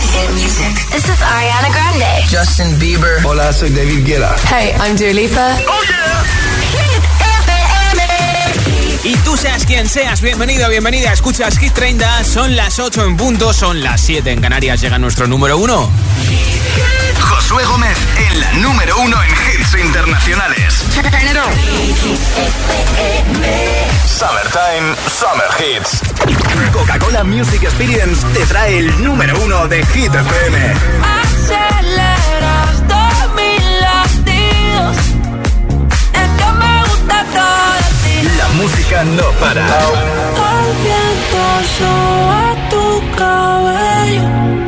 Hit music. This is Ariana Grande. Justin Bieber. Hola, soy David Guetta. Hey, I'm Dua Lipa. Oh yeah. Y tú seas quien seas, bienvenido, bienvenida. Escuchas Hit 30, son las 8 en punto, son las 7 en Canarias. Llega nuestro número 1. Josué Gómez en la número 1 en hits internacionales. Summertime, Summer Hits. Coca-Cola Music Experience te trae el número 1 de Hit FM. Aceleras todos mis latidos. Es que me gusta todo. La música no para. El viento soba tu cabello.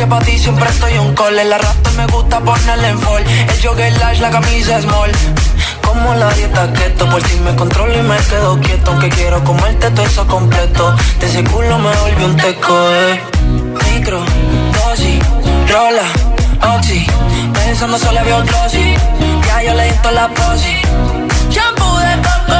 que pa' ti siempre estoy un call. El arrastre me gusta ponerle en fall. El jogger lash, la camisa small. Como la dieta keto, por si me controlo y me quedo quieto. Aunque quiero comerte todo eso completo. De ese culo me volvió un teco, eh. Micro, dosis, rola, oxi. Pensando solo veo glossy. Ya yo le di la posi. Shampoo de coco,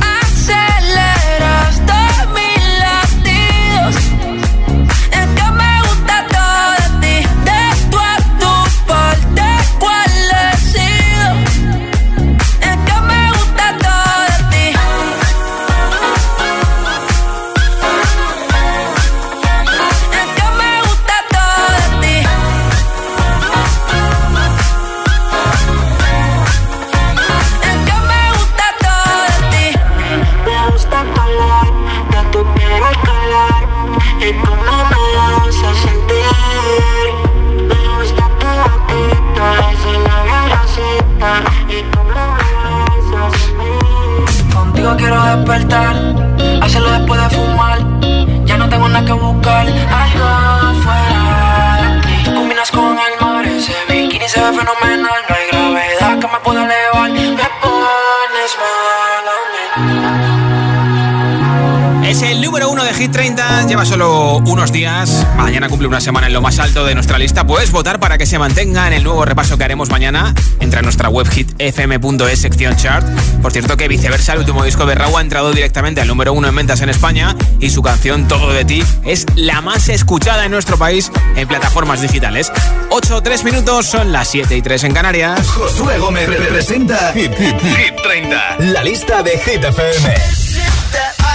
Lleva solo unos días. Mañana cumple una semana en lo más alto de nuestra lista. Puedes votar para que se mantenga en el nuevo repaso que haremos mañana. Entra a nuestra web hitfm.es sección chart. Por cierto que viceversa, el último disco de Raúl ha entrado directamente al número 1 en ventas en España y su canción Todo de ti es la más escuchada en nuestro país en plataformas digitales. 8 o 3 minutos, son las 7 y 3 en Canarias. Josué Gómez representa Hit, Hit, Hit 30. La lista de Hit FM.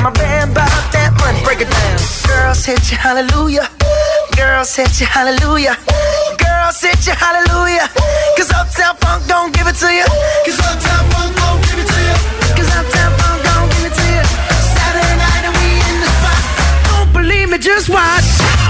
And my band bought that money. Break it down. Girls hit you, hallelujah. Girls hit you, hallelujah. Girls hit you, hallelujah. Cause Uptown Funk don't give it to you. Cause Uptown Funk don't give it to you. Cause Uptown Funk don't give it to you. Saturday night and we in the spot. Don't believe me, just watch.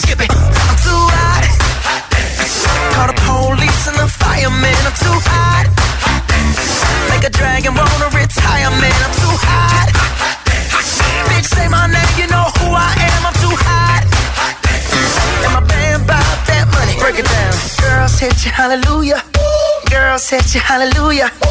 hallelujah.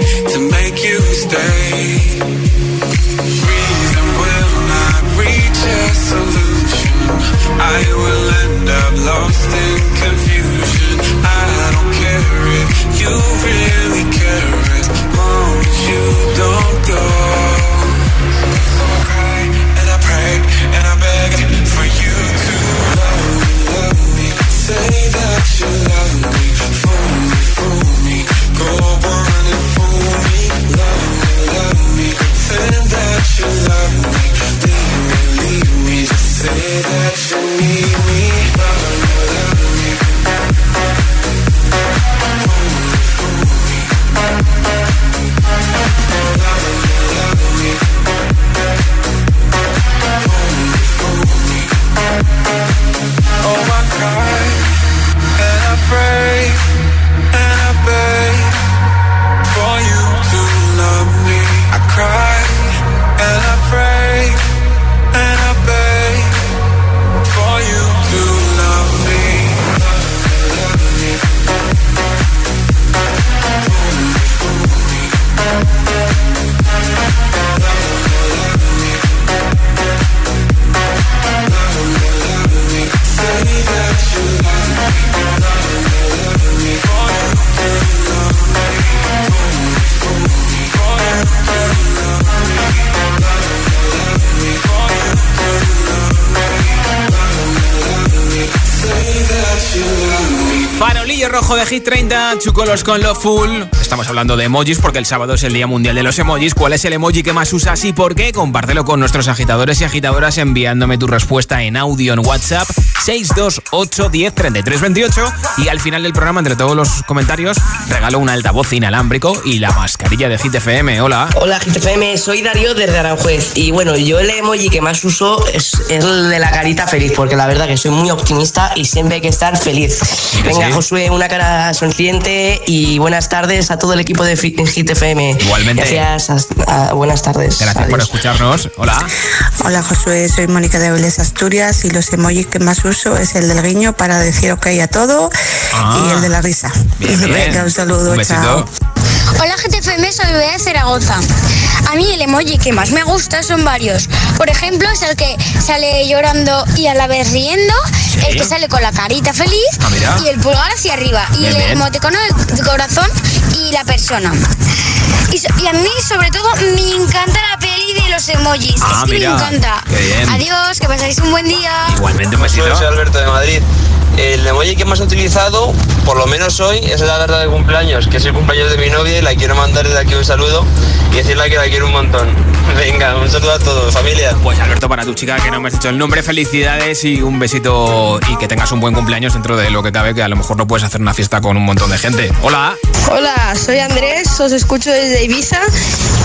you stay. Reason will not reach a solution. I will end up lost in confusion. I don't care if you really care as long as you don't go. me. Hit 30, Chucolos con lo full. Estamos hablando de emojis porque el sábado es el Día Mundial de los Emojis. ¿Cuál es el emoji que más usas y por qué? Compártelo con nuestros agitadores y agitadoras enviándome tu respuesta en audio en WhatsApp 628 10 33 28 y al final del programa entre todos los comentarios regalo un altavoz inalámbrico y la mascarilla de Hit FM. Hola. Hola Hit FM, soy Darío desde Aranjuez y bueno, yo el emoji que más uso es, el de la carita feliz porque la verdad que soy muy optimista y siempre hay que estar feliz. Venga, Josué, una cara sonriente y buenas tardes a todo el equipo de Hit FM. Igualmente. Gracias, buenas tardes. Gracias por escucharnos. Hola. Hola Josué, soy Mónica de Vélez Asturias y los emojis que más uso es el del guiño para decir ok a todo y el de la risa. Venga, un saludo, chao. Hola GTFM, soy Bea de Zaragoza. A mí el emoji que más me gusta son varios. Por ejemplo, es el que sale llorando y a la vez riendo, el que sale con la carita feliz ah, y el pulgar hacia arriba, y el emoticono del corazón y la persona. Y, a mí, sobre todo, me encanta la de los emojis. es ah, que me encanta. Adiós, que pasáis un buen día. Igualmente, un besito. Soy Alberto de Madrid. El emoji que más he utilizado, por lo menos hoy, es la verdad de cumpleaños, que es el cumpleaños de mi novia y la quiero mandar desde aquí un saludo y decirle que la quiero un montón. Venga, un saludo a todos, familia. Pues Alberto, para tu chica que no me has dicho el nombre, felicidades y un besito y que tengas un buen cumpleaños dentro de lo que cabe, que a lo mejor no puedes hacer una fiesta con un montón de gente. Hola. Hola, soy Andrés, os escucho desde Ibiza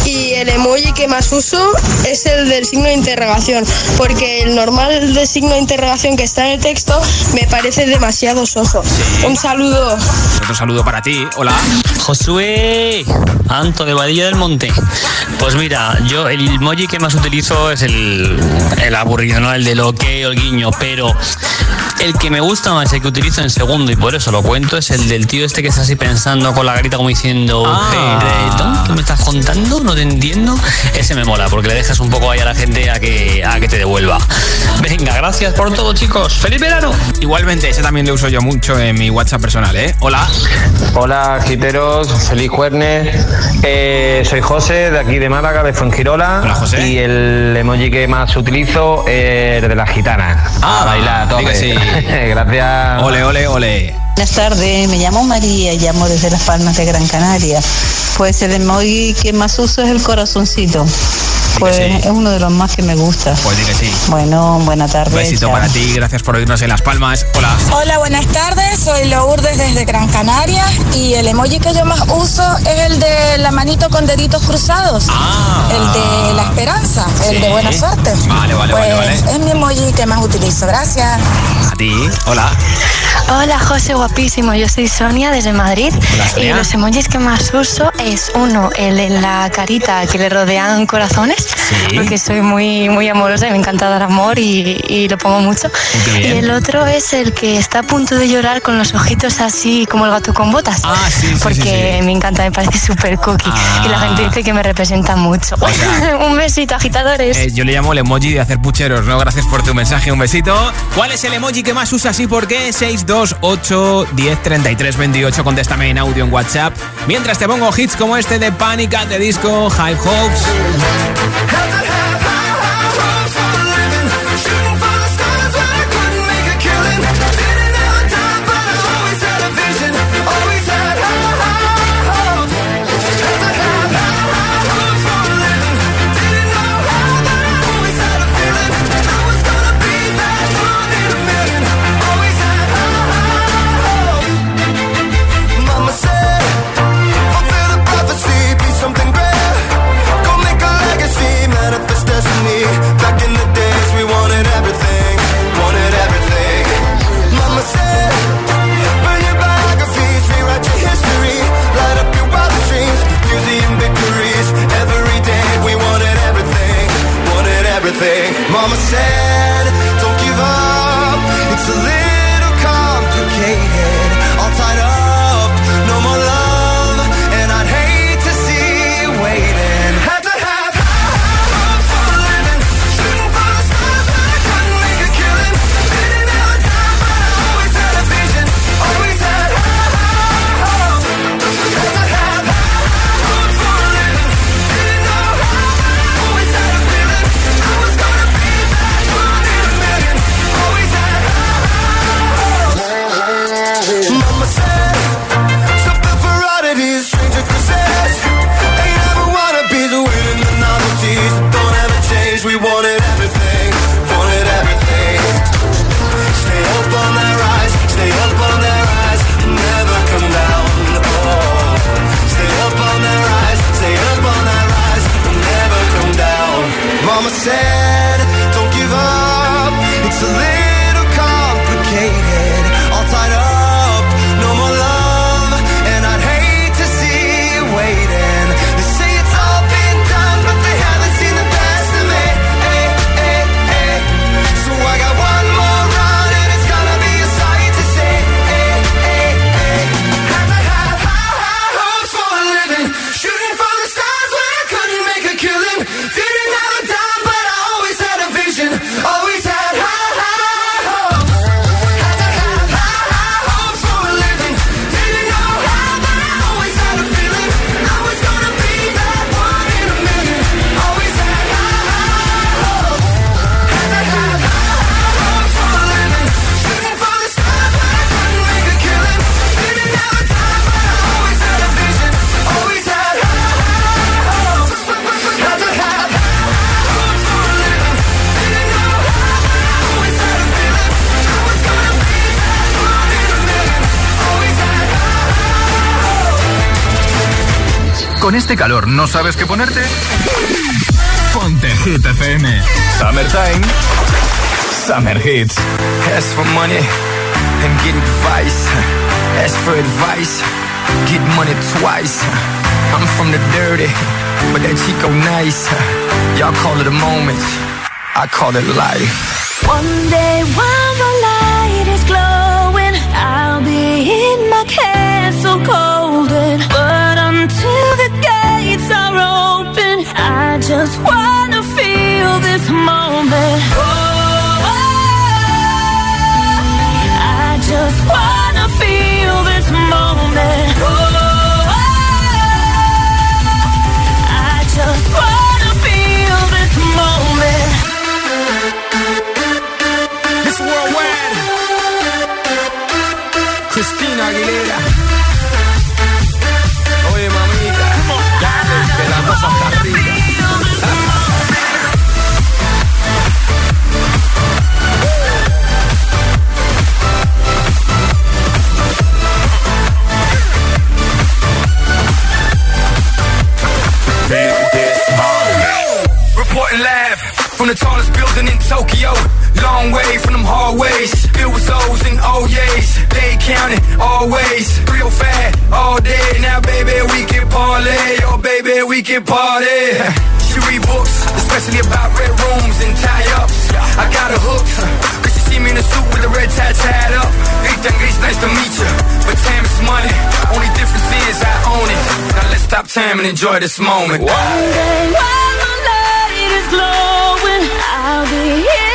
y el emoji que más uso es el del signo de interrogación, porque el normal del signo de interrogación que está en el texto me parece demasiado soso. Un saludo. Otro saludo para ti. Hola. Josué, Anto de Vadilla del Monte. Pues mira, yo el emoji que más utilizo es el, el aburrido, ¿no? El del ok o el guiño, pero el que me gusta más, el que utilizo en segundo, y por eso lo cuento, es el del tío este que está así pensando con la garita como diciendo, ah. ¿qué me estás contando? No te entiendo. Ese me mola, porque le dejas un poco ahí a la gente a que, a que te devuelva. Venga, gracias por todo, chicos. ¡Feliz verano! Igualmente, ese también lo uso yo mucho en mi WhatsApp personal, ¿eh? Hola. Hola, giteros. Feliz jueves. Eh, soy José, de aquí de Málaga, de Fuengirola. Hola, José. Y el emoji que más utilizo es el de la gitana. Ah, a bailar, todo. Sí. Gracias. Ole, ole, ole. Buenas tardes, me llamo María y llamo desde Las Palmas de Gran Canaria. Pues el emoji que más uso es el corazoncito. Pues es uno de los más que me gusta. Pues que sí. Bueno, buena tarde. Un besito para ti, gracias por oírnos en Las Palmas. Hola. Hola, buenas tardes, soy Lourdes desde Gran Canaria y el emoji que yo más uso es el de la manito con deditos cruzados. Ah. El de la esperanza, el de buena suerte. Vale, vale, pues vale, Es mi emoji que más utilizo, gracias. A ti, hola. Hola José, guapísimo. Yo soy Sonia desde Madrid. Y los emojis que más uso es uno, el de la carita que le rodean corazones, porque soy muy, muy amorosa y me encanta dar amor y, lo pongo mucho. Y el otro es el que está a punto de llorar con los ojitos así como el gato con botas. Ah, sí, sí, Porque me encanta, me parece súper cookie. Y la gente dice que me representa mucho. un besito, agitadores. Eh, yo le llamo el emoji de hacer pucheros, ¿no? Gracias por tu mensaje, un besito. ¿Cuál es el emoji que más usas y por qué? 628 10 33 28. Contéstame en audio en WhatsApp. Mientras te pongo hits como este de Panic at the Disco, High Hopes. Con este calor no sabes qué ponerte? Ponte Hit FM. Summertime. Summer Hits. Ask for money and get advice. Ask for advice. Get money twice. I'm from the dirty, but that Chico nice. Y'all call it a moment. I call it life. One day while the light is glowing, I'll be in my castle golden. I just Tokyo. Long way from them hallways. Filled with O's and oh O's. They counting always. Real fat all day. Now, baby, we can parlay. Oh, baby, we can party. She read books, especially about red rooms and tie-ups. I got her hooked. Cause she see me in a suit with a red tie tied up. Ethan it's nice to meet you. But time is money. Only difference is I own it. Now let's stop time and enjoy this moment. One day while the light is glowing, I'll be in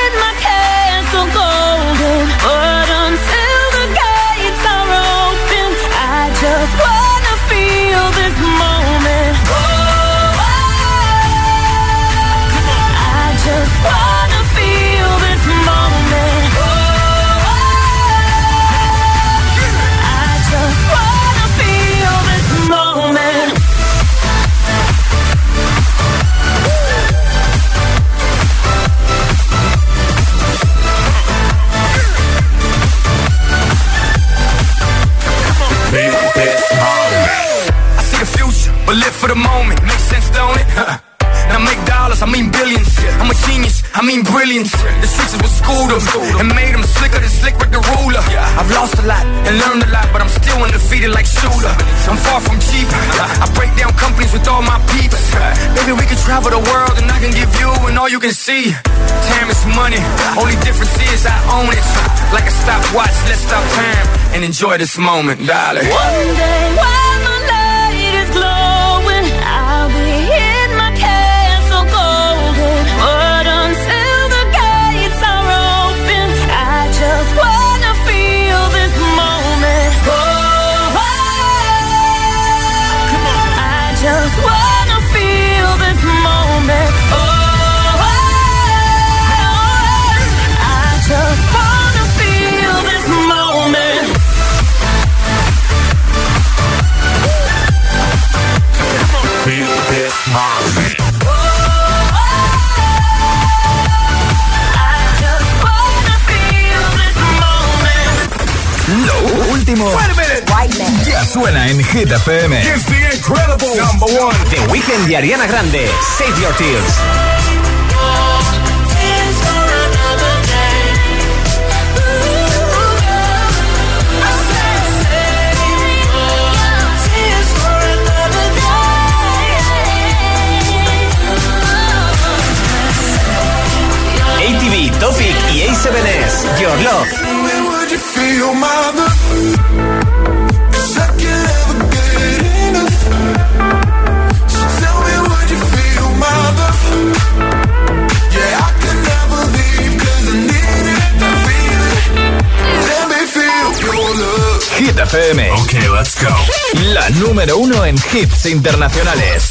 and enjoy this moment, darling. One day while último ya suena en Hit FM. It's the incredible number one. The Weeknd y Ariana Grande. Save Your Tears. ATV, Topic y A7S. Your Love. Would you feel my love? 'Cause I can't ever get enough. So tell me, would you feel my love? Yeah, I could never leave 'cause I need it to feel it. Let me feel your love. Hit FM. Ok, let's go. La número uno en hits internacionales.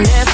Hurting if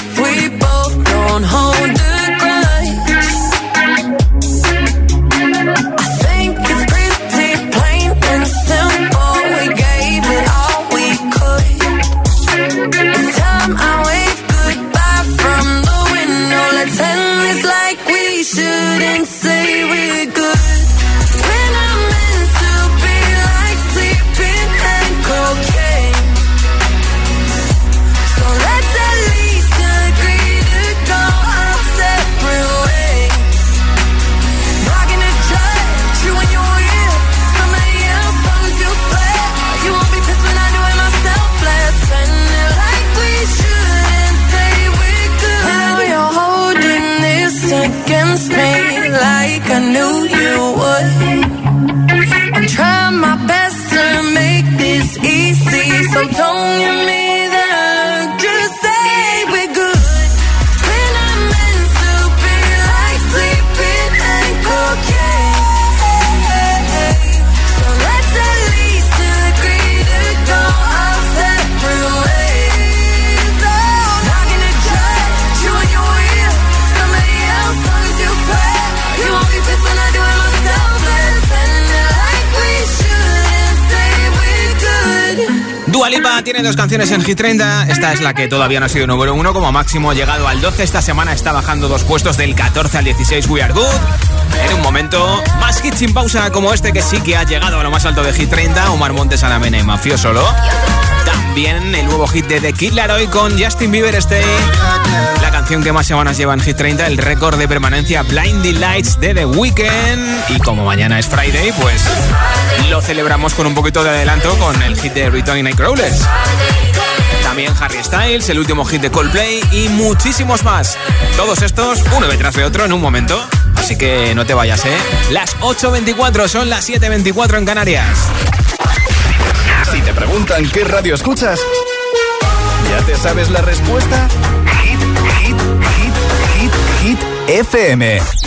canciones en Hit 30. Esta es la que todavía no ha sido número uno. Como máximo ha llegado al 12. Esta semana está bajando dos puestos del 14 al 16. We Are Good. En un momento, más hits sin pausa como este que sí que ha llegado a lo más alto de Hit 30. Omar Montes, Ana Mena y Mafio Solo. También el nuevo hit de The Kid Laroi con Justin Bieber Stay. La canción que más semanas lleva en Hit 30. El récord de permanencia Blinding Lights de The Weeknd. Y como mañana es Friday, pues lo celebramos con un poquito de adelanto con el hit de Returning Nightcrawlers. También Harry Styles, el último hit de Coldplay y muchísimos más. Todos estos, uno detrás de otro en un momento. Así que no te vayas, ¿eh? Las 8.24 son las 7.24 en Canarias. Si te preguntan qué radio escuchas, ¿ya te sabes la respuesta? Hit, hit, hit, hit, hit, FM.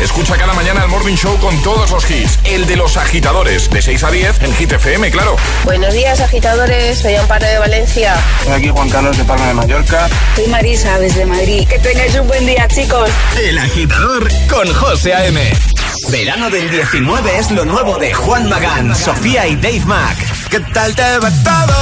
Escucha cada mañana el Morning Show con todos los hits. El de los agitadores, de 6 a 10 en Hit FM, claro. Buenos días, agitadores. Soy Amparo de Valencia. Soy aquí Juan Carlos de Palma de Mallorca. Soy Marisa desde Madrid. Que tengáis un buen día, chicos. El agitador con José A.M. Verano del 19 es lo nuevo de Juan Magán, Sofía y Dave Mack. ¿Qué tal te va todo?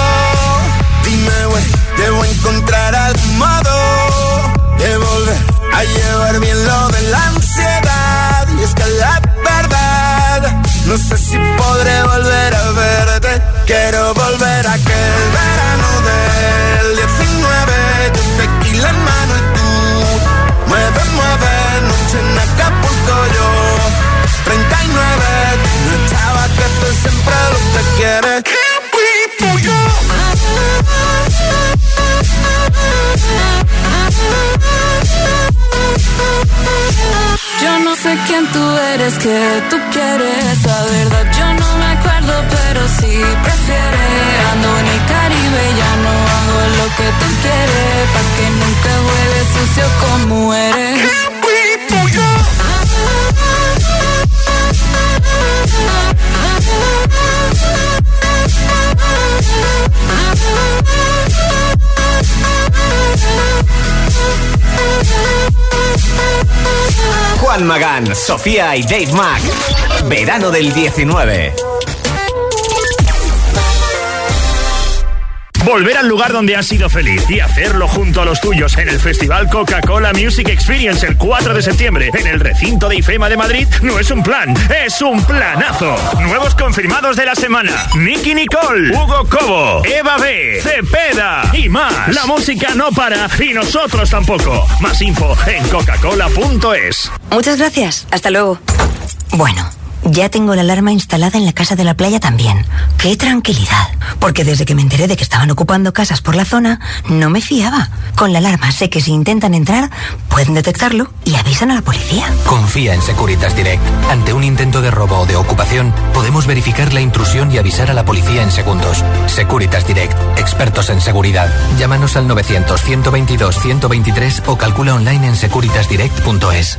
Dime, güey, debo encontrar algún modo de volver a llevar bien lo de la ansiedad. Y es que la verdad, no sé si podré volver a verte. Quiero volver a aquel verano del 19. Yo tequila en mano y tú, mueve, mueve, noche en Acapulco yo. 39, tú una chava que tú siempre lo que quiere. Yo no sé quién tú eres, que tú quieres, la verdad yo no me acuerdo, pero sí prefieres. Ando en el Caribe, ya no hago lo que tú quieres, pa' que nunca huele sucio como eres. Juan Magán, Sofía y Dave Mack. Verano del 19. Volver al lugar donde has sido feliz y hacerlo junto a los tuyos en el Festival Coca-Cola Music Experience el 4 de septiembre en el recinto de IFEMA de Madrid no es un plan, es un planazo. Nuevos confirmados de la semana: Nicky Nicole, Hugo Cobo, Eva B, Cepeda y más. La música no para y nosotros tampoco. Más info en coca-cola.es. Muchas gracias. Hasta luego. Bueno. Ya tengo la alarma instalada en la casa de la playa también. ¡Qué tranquilidad! Porque desde que me enteré de que estaban ocupando casas por la zona, no me fiaba. Con la alarma sé que si intentan entrar, pueden detectarlo y avisan a la policía. Confía en Securitas Direct. Ante un intento de robo o de ocupación, podemos verificar la intrusión y avisar a la policía en segundos. Securitas Direct, expertos en seguridad. Llámanos al 900 122 123 o calcula online en securitasdirect.es.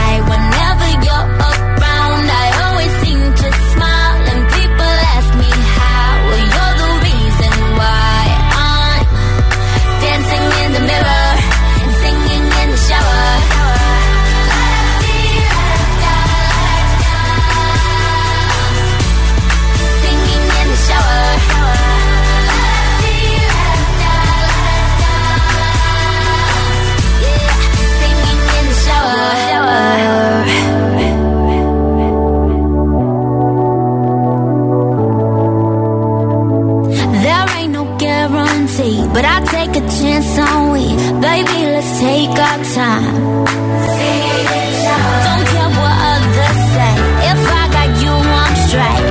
Guarantee, but I take a chance on we. Baby, let's take our time. Don't care what others say. If I got you, I'm straight.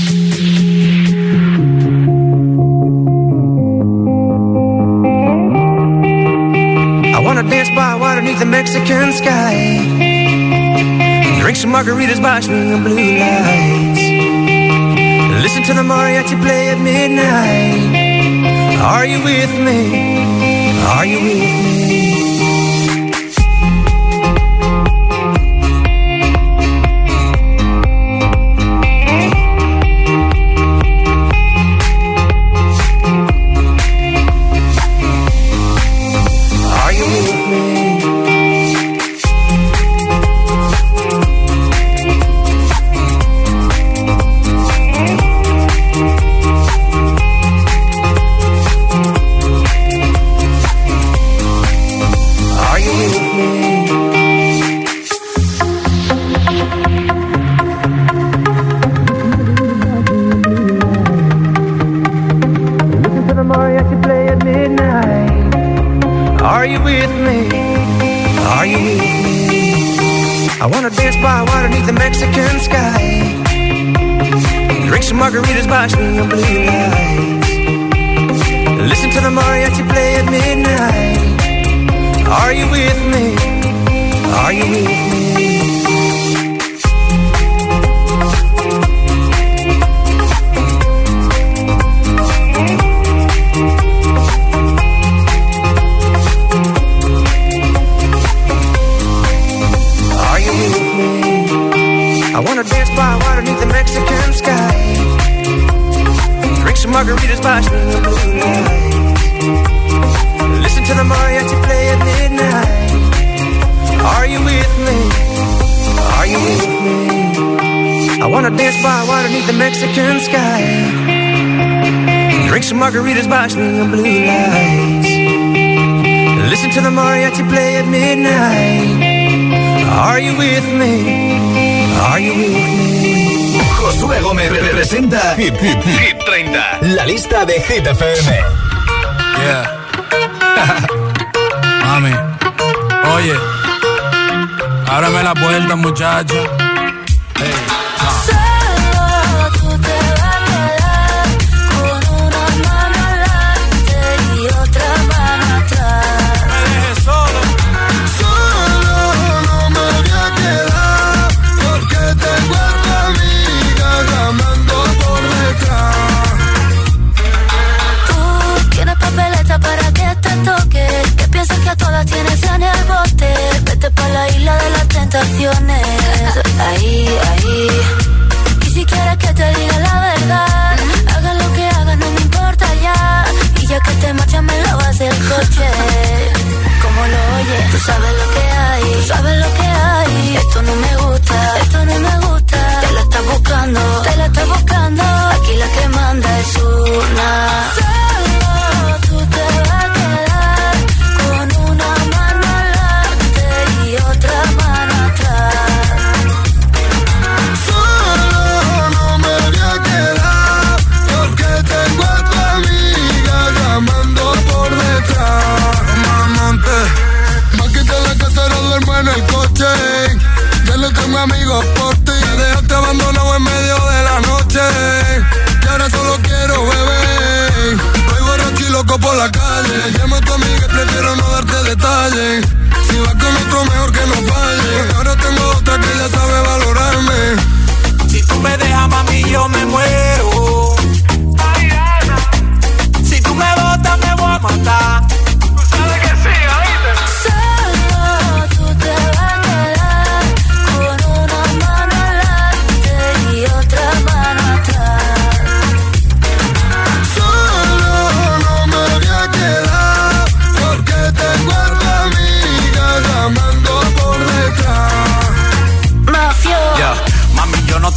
The Mexican sky. Drink some margaritas by swinging blue lights. Listen to the mariachi play at midnight. Are you with me? Are you with me?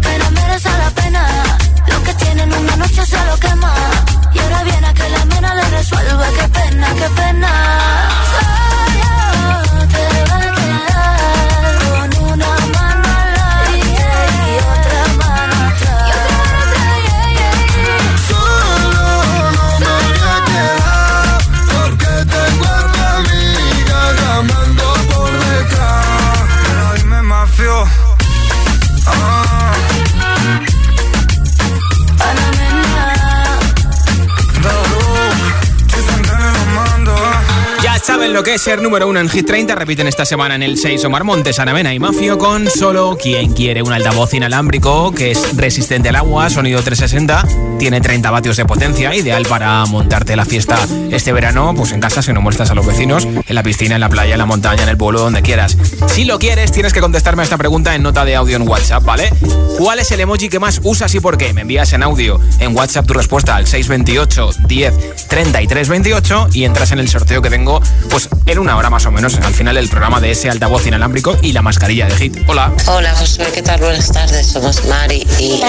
que no merece la pena. Lo que tienen una noche se lo quema. Y ahora viene a que la mena le resuelva. Qué pena, qué pena. Oh. Saben lo que es ser número uno en Hit 30. Repiten esta semana en el 6 Omar Montes, Anamena y Mafio con solo quien quiere un altavoz inalámbrico que es resistente al agua, sonido 360, tiene 30 vatios de potencia, ideal para montarte la fiesta este verano, pues en casa si no muestras a los vecinos, en la piscina, en la playa, en la montaña, en el pueblo, donde quieras. Si lo quieres, tienes que contestarme a esta pregunta en nota de audio en WhatsApp, ¿vale? ¿Cuál es el emoji que más usas y por qué? Me envías en audio en WhatsApp tu respuesta al 628 10 33 28 y entras en el sorteo que tengo pues en una hora más o menos, al final del programa de ese altavoz inalámbrico y la mascarilla de Hit. Hola. Hola, Josué, ¿qué tal? Buenas tardes. Somos Mari y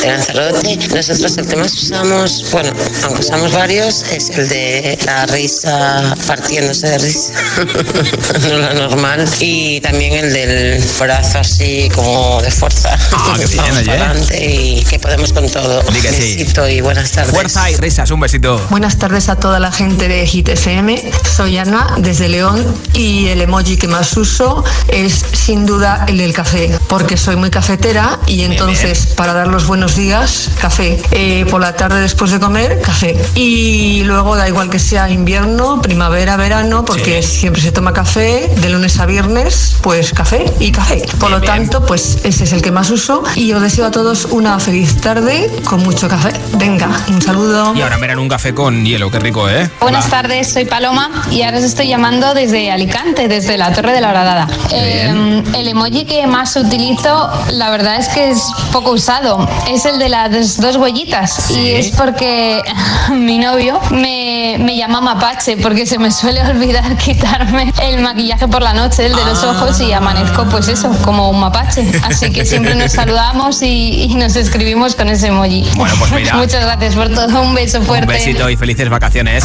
de Lanzarote. Nosotros el que más usamos, bueno, aunque usamos varios, es el de la risa partiéndose de risa, no la normal. Y también el del brazo así como de fuerza. Ah, qué bien, Vamos para adelante y que podemos con todo. Di que sí. Besito y buenas tardes. Fuerza y risas, un besito. Buenas tardes a toda la gente de Hit FM. Soy Ana desde León y el emoji que más uso es sin duda el del café, porque soy muy cafetera y entonces para dar los buenos días, café. Eh, por la tarde después de comer, café. Y luego da igual que sea invierno, primavera, verano, porque siempre se toma café de lunes a viernes, pues café y café. Por lo tanto, pues ese es el que más uso y os deseo a todos una feliz tarde con mucho café. Venga, un saludo. Y ahora verán un café con hielo, qué rico, ¿eh? Buenas tardes, soy Paloma y ahora os estoy llamando desde Alicante, desde la Torre de la Horadada. Eh, el emoji que más utilizo, la verdad es que es poco usado. Es el de las dos huellitas y es porque mi novio me, me llama mapache porque se me suele olvidar quitarme el maquillaje por la noche, el de los ojos y amanezco pues eso, como un mapache. Así que siempre nos saludamos y, y nos escribimos con ese emoji. Bueno, pues mira. Muchas gracias por todo, un beso fuerte. Un besito y felices vacaciones.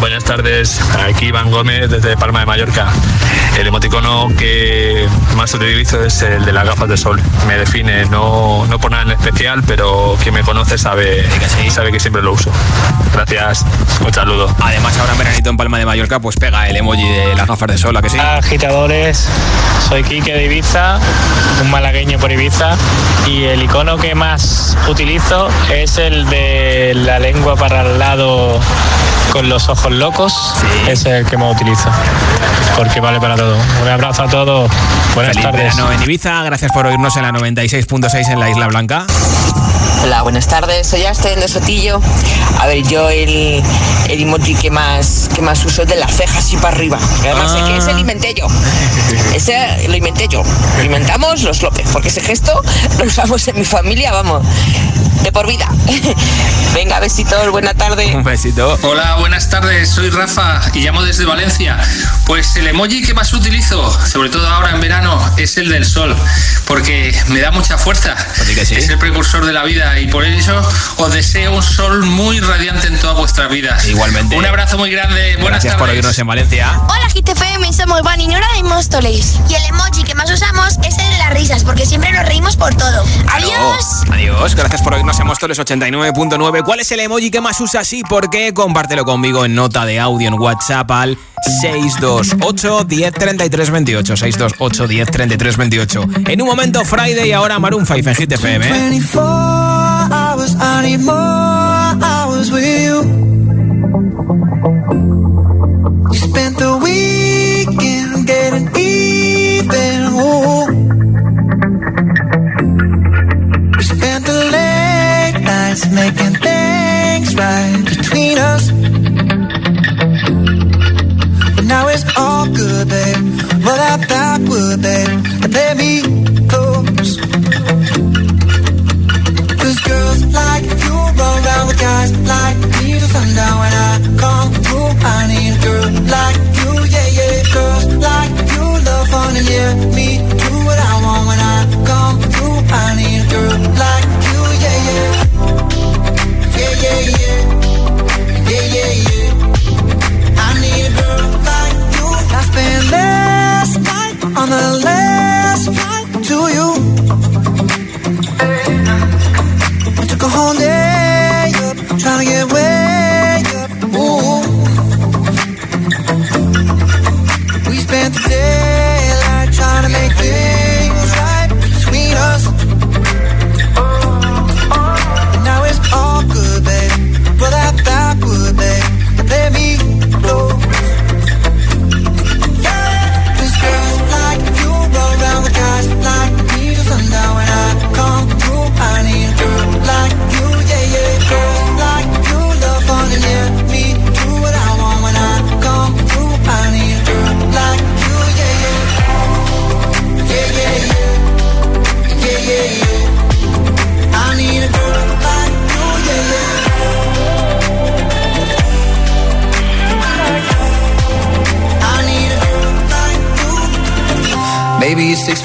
Buenas tardes, aquí Iván Desde Palma de Mallorca. El emoticono que más utilizo es el de las gafas de sol. Me define, no, no por nada en especial, pero quien me conoce sabe, sabe que siempre lo uso. Gracias, un saludo. Además, ahora en veranito en Palma de Mallorca, pues pega el emoji de las gafas de sol, ¿a que sí? Agitadores, soy Quique de Ibiza, un malagueño por Ibiza y el icono que más utilizo es el de la lengua para el lado con los ojos locos, ese es el que más utilizo, porque vale para todo. Un abrazo a todos, buenas Feliz tardes. verano en Ibiza, gracias por oírnos en la 96.6 en la Isla Blanca. Hola, buenas tardes. Soy Asten de Sotillo. A ver, yo el, el emoji que más, que más uso es de las cejas y para arriba. Además, sé que ese lo inventé yo. Ese lo inventé yo. Lo inventamos los López, porque ese gesto lo usamos en mi familia, vamos, de por vida. Venga, besitos, buena tarde. Un besito. Hola, buenas tardes, soy Rafa y llamo desde Valencia. Pues el emoji que más utilizo, sobre todo ahora en verano, es el del sol, porque me da mucha fuerza. Es el precursor de la vida y por eso os deseo un sol muy radiante en todas vuestras vidas. Igualmente. Un abrazo muy grande, buenas Gracias por tardes. oírnos en Valencia. Hola GTFM, somos Van y Nora de Móstoles. Y el emoji que más usamos es el de las risas, porque siempre nos reímos por todo. Adiós. Adiós, gracias por oírnos en Móstoles 89.9. ¿Cuál es el emoji que más usas y por qué? Compártelo conmigo en nota de audio en WhatsApp al 628 10 33 28. 628 10 33 28. En un momento, Friday y ahora Maroon 5 en Hit FM. 24 hours, I need more hours with you. We late making things right between us. But now it's all good, babe. Roll that backward, babe, and let me close. Cause girls like you run around with guys like me till sundown when I come through. I need a girl like you, yeah, yeah. Girls like you love fun and yeah, me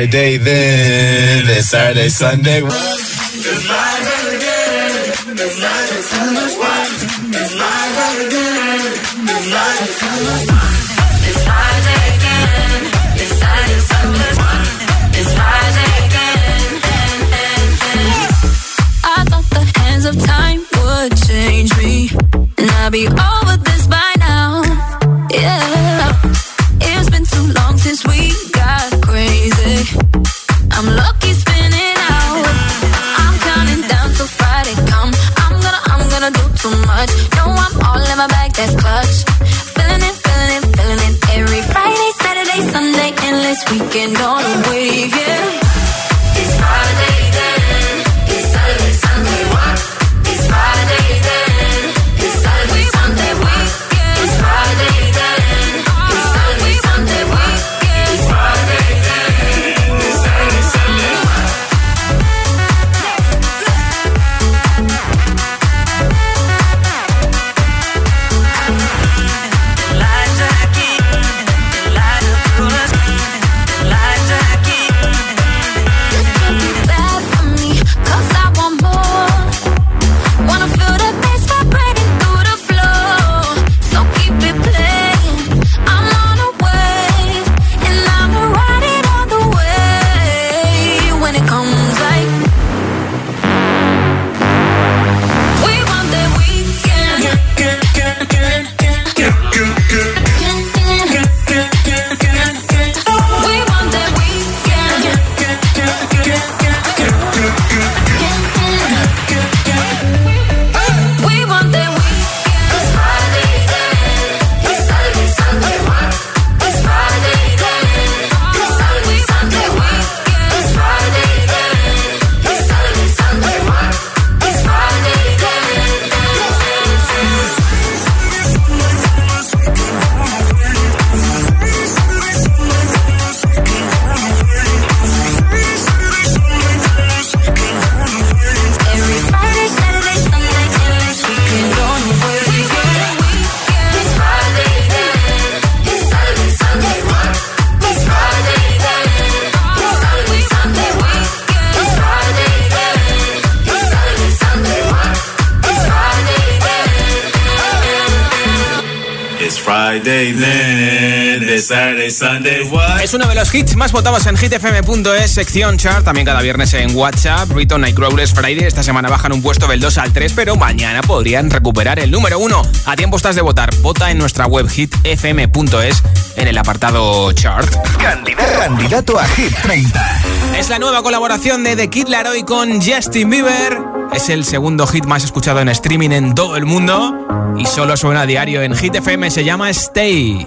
Friday then, it's Saturday, Sunday. It's Es uno de los hits más votados en hitfm.es, sección chart, también cada viernes en WhatsApp. Rito Nightcrawlers Friday, esta semana bajan un puesto del 2 al 3, pero mañana podrían recuperar el número 1. A tiempo estás de votar. Vota en nuestra web hitfm.es en el apartado chart. Candidato, candidato a Hit 30. Es la nueva colaboración de The Kid Laroi con Justin Bieber. Es el segundo hit más escuchado en streaming en todo el mundo y solo suena a diario en Hit FM. Se llama Stay.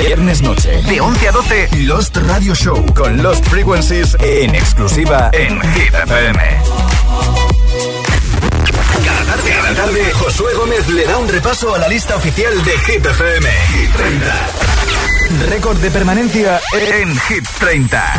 Viernes noche, de 11 a 12, Lost Radio Show con Lost Frequencies en exclusiva en Hit FM. Cada tarde, cada tarde, Josué Gómez le da un repaso a la lista oficial de Hit FM. Hit 30. Récord de permanencia en Hit 30.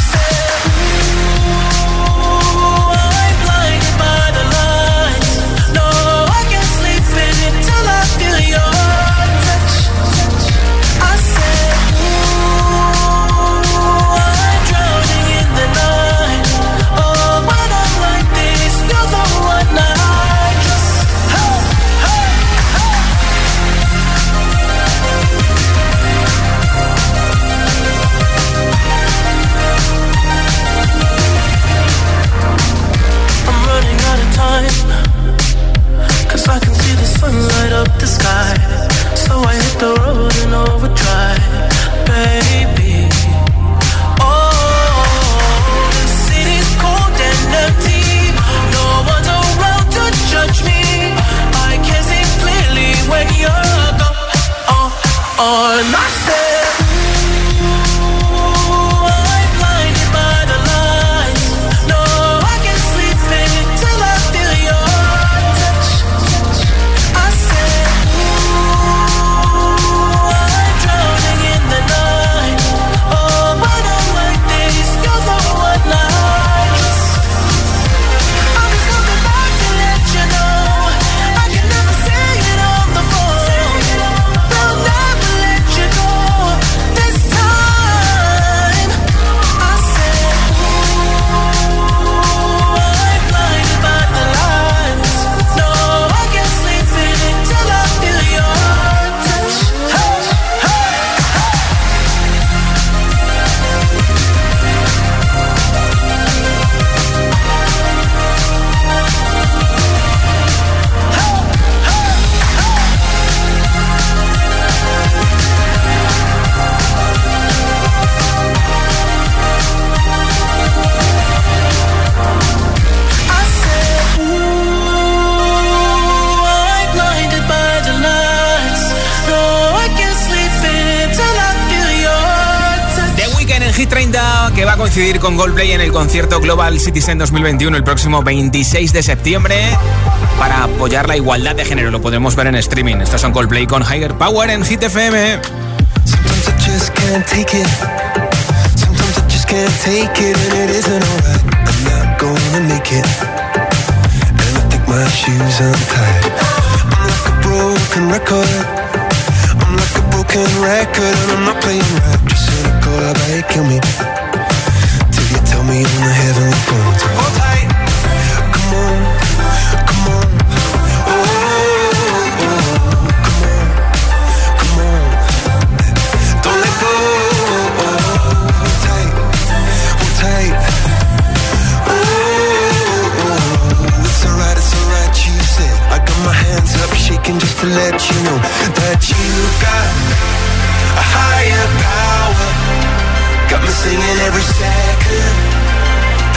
Goldplay en el concierto Global Citizen 2021 el próximo 26 de septiembre para apoyar la igualdad de género. Lo podremos ver en streaming. Estos son Goldplay con Higher Power en Hit FM. record and I'm not playing right. Just I kill me. Me on the heavenly phone. So hold tight, come on, come on. Oh, oh, oh, come on, come on. Don't let go. Hold tight, hold tight. Oh, oh, it's alright, it's alright. You said I got my hands up, shaking just to let you know that you've got a higher power Got me singing every second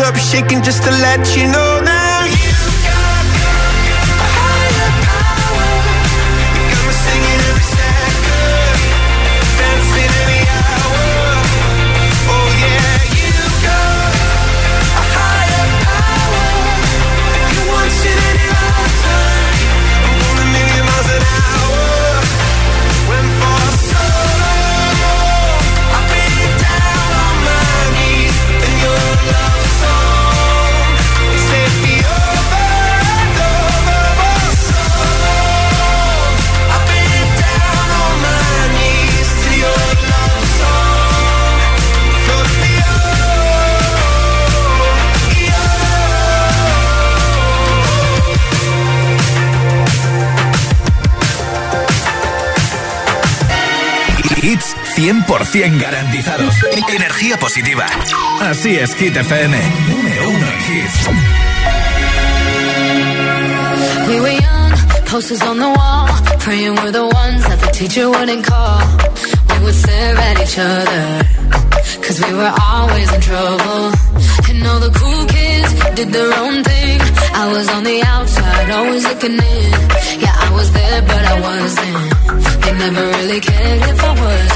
up shaking just to let you know now 100% garantizados. Energía positiva. Así es, Hit FM. Número uno en hits. We were young, posters on the wall, praying we're the ones that the teacher wouldn't call. We would stare at each other, cause we were always in trouble. And all the cool kids did their own thing. I was on the outside, always looking in. Yeah, I was there, but I wasn't. They never really cared if I wasn't.